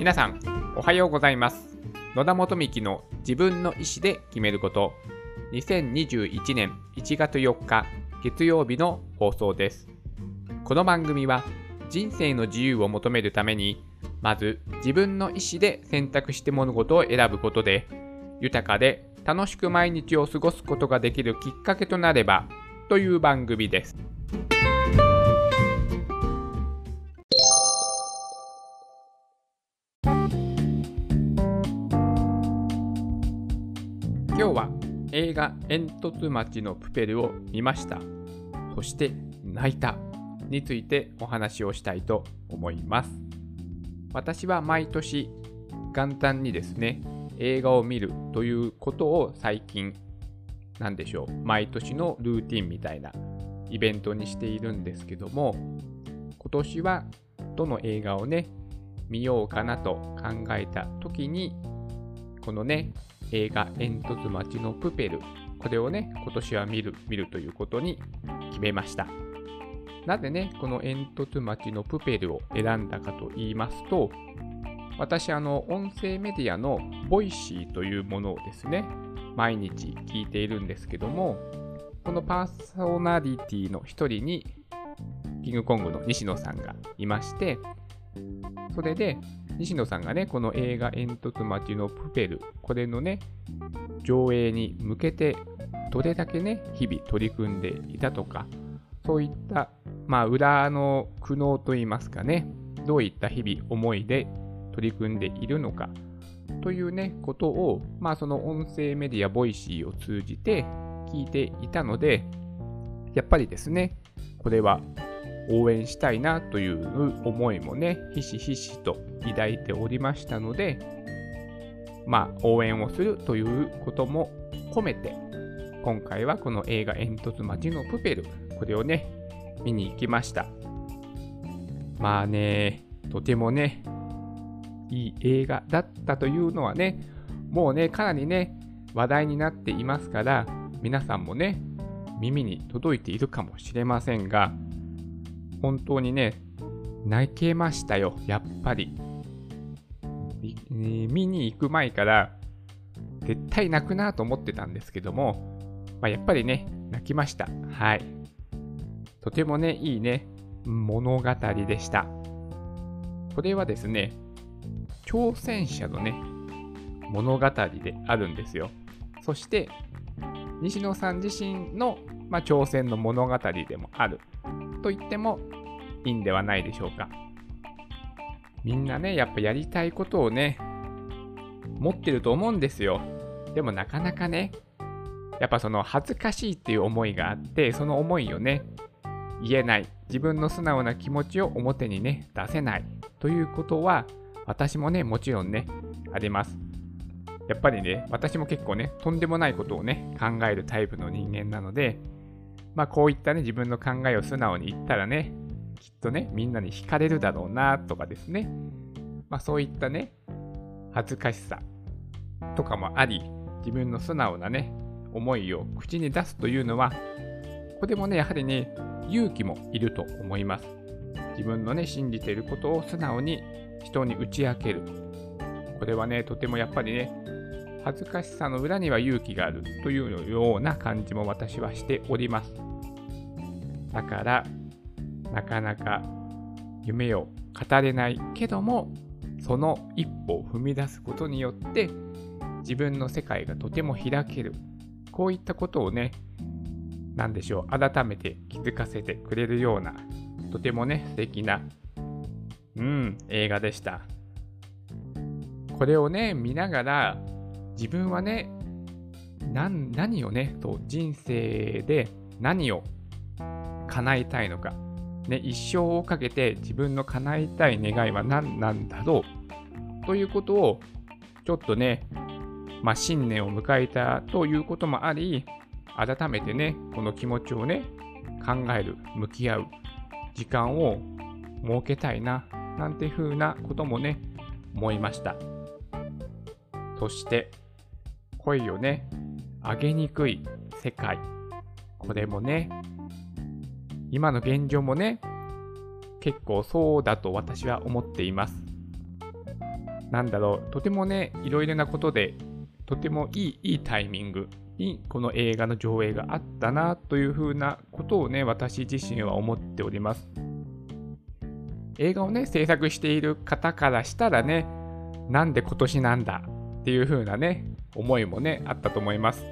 皆さん、おはようございます。野田元幹の自分の意思で決めること、2021年1月4日月曜日の放送です。この番組は人生の自由を求めるために、まず自分の意思で選択して物事を選ぶことで、豊かで楽しく毎日を過ごすことができるきっかけとなればという番組です。映画「煙突町のプペル」を見ました。そして泣いたについてお話をしたいと思います。私は毎年元旦にですね、映画を見るということを最近、なんでしょう、毎年のルーティンみたいなイベントにしているんですけども、今年はどの映画をね、見ようかなと考えた時に、このね、映画煙突町のプペル、これをね、今年は見る、見るということに決めました。なぜね、この煙突町のプペルを選んだかと言いますと、私、あの、音声メディアのボイシーというものをですね、毎日聞いているんですけども、このパーソナリティの一人に、キングコングの西野さんがいまして、それで、西野さんがね、この映画煙突町のプペル、これのね、上映に向けて、どれだけね、日々取り組んでいたとか、そういった、まあ、裏の苦悩といいますかね、どういった日々、思いで取り組んでいるのか、というね、ことを、まあ、その音声メディア、ボイシーを通じて聞いていたので、やっぱりですね、これは応援したいなという思いもね、ひしひしと抱いておりましたので、まあ、応援をするということも込めて、今回はこの映画煙突町のプペル、これをね、見に行きました。まあね、とてもね、いい映画だったというのはね、もうね、かなりね、話題になっていますから、皆さんもね、耳に届いているかもしれませんが、本当にね、泣けましたよ、やっぱり。見に行く前から、絶対泣くなと思ってたんですけども、まあ、やっぱりね、泣きました。はい。とてもね、いいね、物語でした。これはですね、挑戦者のね、物語であるんですよ。そして、西野さん自身の、まあ、挑戦の物語でもあると言ってもいいんではないでしょうか。みんなね、やっぱやりたいことをね、持ってると思うんですよ。でもなかなかね、やっぱその恥ずかしいっていう思いがあって、その思いをね、言えない。自分の素直な気持ちを表にね、出せない。ということは、私もね、もちろんね、あります。やっぱりね、私も結構ね、とんでもないことをね、考えるタイプの人間なので、まあこういったね、自分の考えを素直に言ったらね、きっとね、みんなに惹かれるだろうな、とかですね。まあそういったね、恥ずかしさとかもあり、自分の素直なね、思いを口に出すというのは、これもね、やはりね、勇気もいると思います。自分のね、信じていることを素直に人に打ち明ける。これはね、とてもやっぱりね、恥ずかしさの裏には勇気があるというような感じも私はしております。だから、なかなか夢を語れないけども、その一歩を踏み出すことによって、自分の世界がとても開ける。こういったことをね、なんでしょう、改めて気づかせてくれるような、とてもね、素敵な、うん、映画でした。これをね、見ながら、自分はね、何をね、と人生で何を叶えたいのか、ね、一生をかけて自分の叶えたい願いは何なんだろうということをちょっとね、まあ、新年を迎えたということもあり、改めてね、この気持ちをね、考える、向き合う時間を設けたいな、なんて風なこともね、思いました。そして、声をね、上げにくい世界。これもね、今の現状もね、結構そうだと私は思っています。なんだろう、とてもね、いろいろなことで、とてもいい、いいタイミングにこの映画の上映があったなというふうなことをね、私自身は思っております。映画をね、制作している方からしたらね、なんで今年なんだっていうふうなね、思いもね、あったと思います。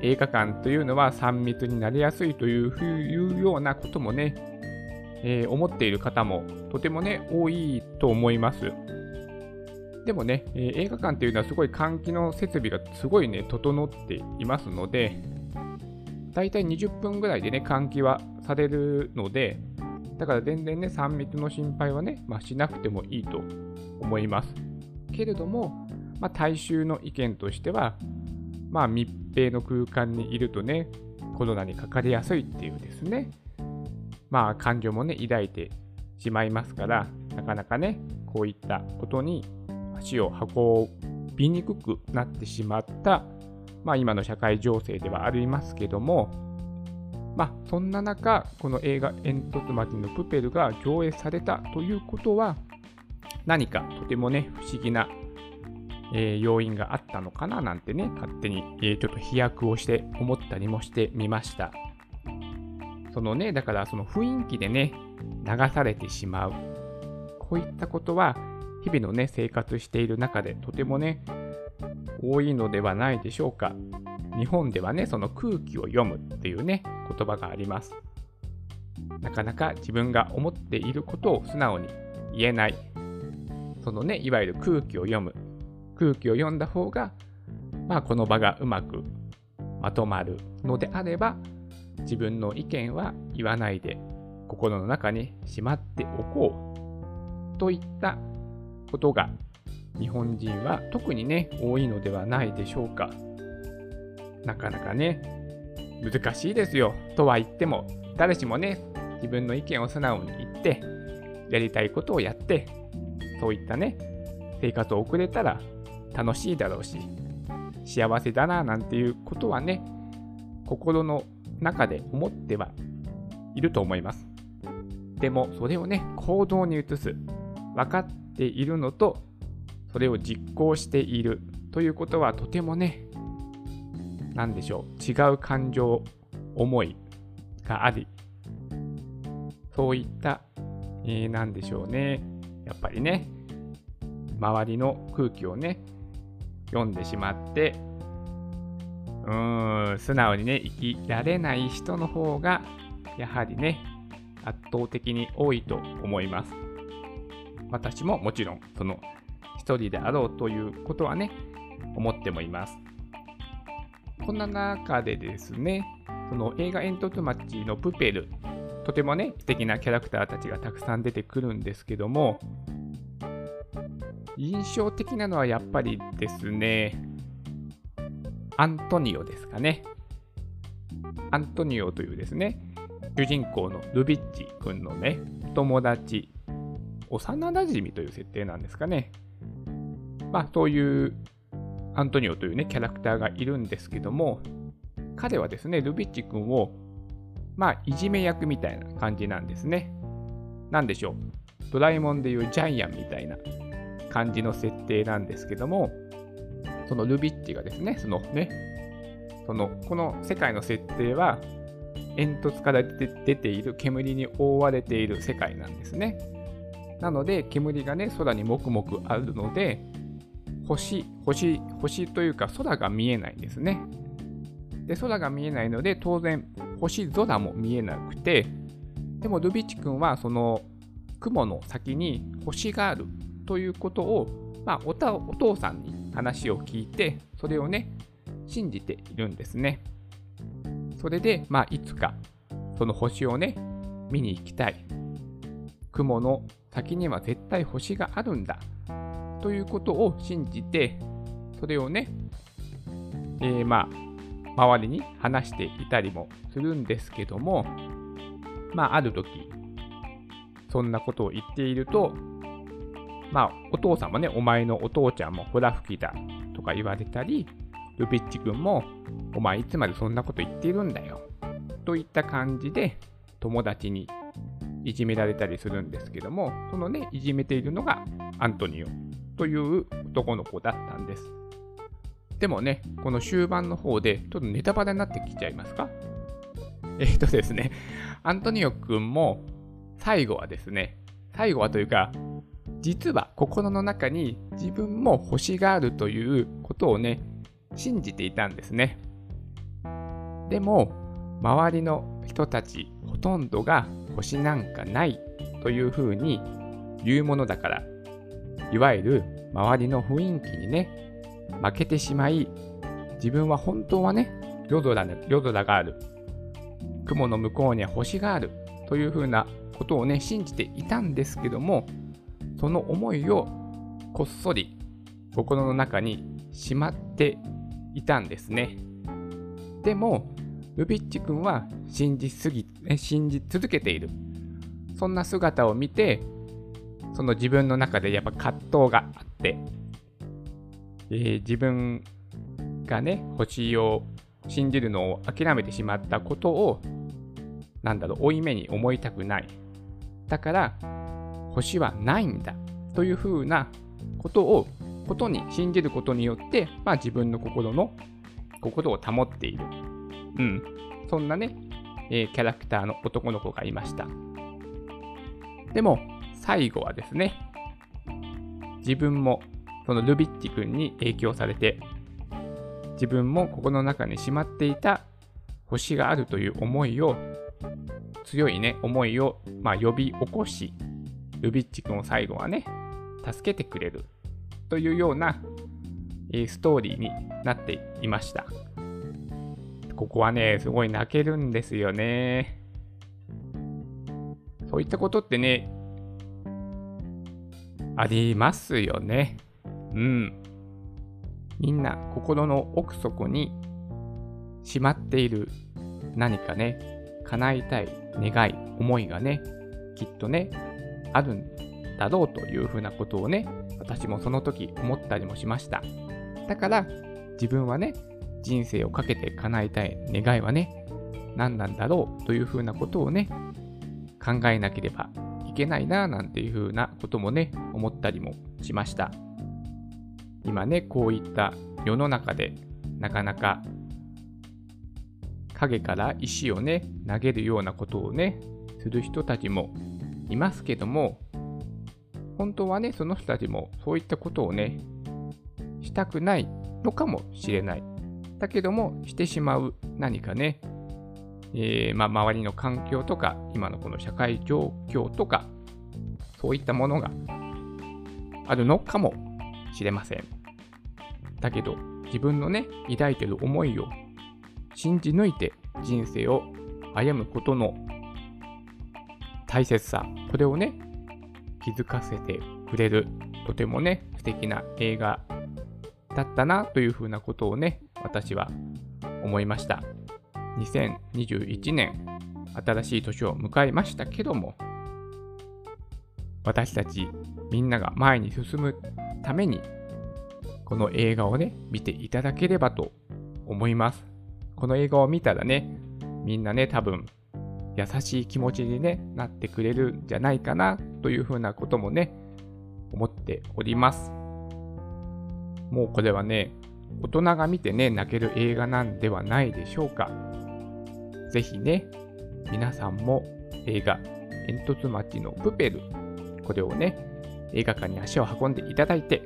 映画館というのは3密になりやすいというようなこともね、えー、思っている方もとてもね、多いと思います。でもね、えー、映画館というのはすごい換気の設備がすごいね、整っていますので、だいたい20分ぐらいでね、換気はされるので、だから全然ね、3密の心配はね、まあ、しなくてもいいと思います。けれども、まあ、大衆の意見としては、まあ、密閉の空間にいるとね、コロナにかかりやすいっていうですね、まあ、感情もね、抱いてしまいますから、なかなかね、こういったことに足を運びにくくなってしまった、まあ、今の社会情勢ではありますけども、まあ、そんな中、この映画煙突町のプペルが上映されたということは、何かとてもね、不思議な、えー、要因があったのかな？なんてね、勝手に、えー、ちょっと飛躍をして思ったりもしてみました。そのね、だからその雰囲気でね、流されてしまう。こういったことは、日々のね、生活している中でとてもね、多いのではないでしょうか。日本ではね、その空気を読むっていうね、言葉があります。なかなか自分が思っていることを素直に言えない。そのね、いわゆる空気を読む。空気を読んだ方が、まあ、この場がうまくまとまるのであれば、自分の意見は言わないで、心の中にしまっておこうといったことが日本人は特にね、多いのではないでしょうか。なかなかね、難しいですよ。とは言っても、誰しもね、自分の意見を素直に言って、やりたいことをやって、そういったね、生活を送れたら楽しいだろうし、幸せだななんていうことはね、心の中で思ってはいると思います。でも、それをね、行動に移す。分かっているのと、それを実行しているということはとてもね、何でしょう、違う感情、思いがあり、そういった、えー、何でしょうね、やっぱりね、周りの空気をね、読んでしまって、うーん、素直にね、生きられない人の方が、やはりね、圧倒的に多いと思います。私ももちろん、その一人であろうということはね、思ってもいます。こんな中でですね、その映画煙突町のプペル、とてもね、素敵なキャラクターたちがたくさん出てくるんですけども、印象的なのはやっぱりですね、アントニオですかね。アントニオというですね、主人公のルビッチ君のね、友達、幼馴染という設定なんですかね。まあ、そういうアントニオというね、キャラクターがいるんですけども、彼はですね、ルビッチ君を、まあ、いじめ役みたいな感じなんですね。なんでしょう。ドラえもんでいうジャイアンみたいな感じの設定なんですけども、そのルビッチがですね、そのね、その、この世界の設定は、煙突から出ている煙に覆われている世界なんですね。なので、煙がね、空にもくもくあるので、星、星、星というか空が見えないんですね。で、空が見えないので、当然、星空も見えなくて、でもルビッチ君はその雲の先に星があるということをまあ、おお父さんに話を聞いて、それをね、信じているんですね。それで、まあ、いつか、その星をね、見に行きたい。雲の先には絶対星があるんだ。ということを信じて、それをね、えー、まあ、周りに話していたりもするんですけども、まあ、ある時、そんなことを言っていると、まあ、お父さんもね、お前のお父ちゃんもほら吹きだとか言われたり、ルピッチ君も、お前いつまでそんなこと言っているんだよ。といった感じで、友達にいじめられたりするんですけども、そのね、いじめているのがアントニオという男の子だったんです。でもね、この終盤の方で、ちょっとネタバレになってきちゃいますか？えっ、ー、とですね、アントニオ君も最後はですね、最後はというか、実は心の中に自分も星があるということをね、信じていたんですね。でも、周りの人たちほとんどが星なんかないというふうに言うものだから、いわゆる周りの雰囲気にね、負けてしまい、自分は本当はね、夜空夜空がある。雲の向こうには星がある。というふうなことをね、信じていたんですけども、その思いをこっそり心の中にしまっていたんですね。でも、ルビッチ君は信じすぎ、信じ続けている。そんな姿を見て、その自分の中でやっぱ葛藤があって、えー、自分がね、星を信じるのを諦めてしまったことを、なんだろう、負い目に思いたくない。だから、星はないんだというふうなことを、ことに信じることによって、まあ自分の心の、心を保っている。うん。そんなね、えー、キャラクターの男の子がいました。でも、最後はですね、自分もそのルビッチ君に影響されて、自分も心の中にしまっていた星があるという思いを、強いね、思いを、まあ、呼び起こし、ルビッチ君を最後はね、助けてくれるというような、え、ストーリーになっていました。ここはね、すごい泣けるんですよね。そういったことってね、ありますよね。うん。みんな心の奥底にしまっている何かね、叶いたい願い、思いがね、きっとね、あるんだろうというふうなことをね、私もその時思ったりもしました。だから自分はね、人生をかけて叶えたい願いはね、何なんだろうというふうなことをね、考えなければいけないななんていうふうなこともね、思ったりもしました。今ね、こういった世の中でなかなか影から石をね、投げるようなことをね、する人たちもいますけども、本当はね、その人たちもそういったことをね、したくないのかもしれない。だけども、してしまう何かね、えー、まあ、周りの環境とか、今のこの社会状況とか、そういったものがあるのかもしれません。だけど、自分のね、抱いてる思いを信じ抜いて人生を歩むことの大切さ、これをね、気づかせてくれる、とてもね、素敵な映画だったなというふうなことをね、私は思いました。2021年、新しい年を迎えましたけども、私たちみんなが前に進むために、この映画をね、見ていただければと思います。この映画を見たらね、みんなね、多分、優しい気持ちに、ね、なってくれるんじゃないかなというふうなこともね、思っております。もうこれはね、大人が見てね、泣ける映画なんではないでしょうか。ぜひね、皆さんも映画、煙突町のプペル、これをね、映画館に足を運んでいただいて、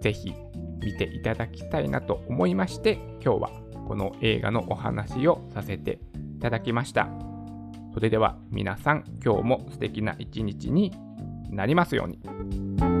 ぜひ見ていただきたいなと思いまして、今日はこの映画のお話をさせていただきました。それでは皆さん、今日も素敵な一日になりますように。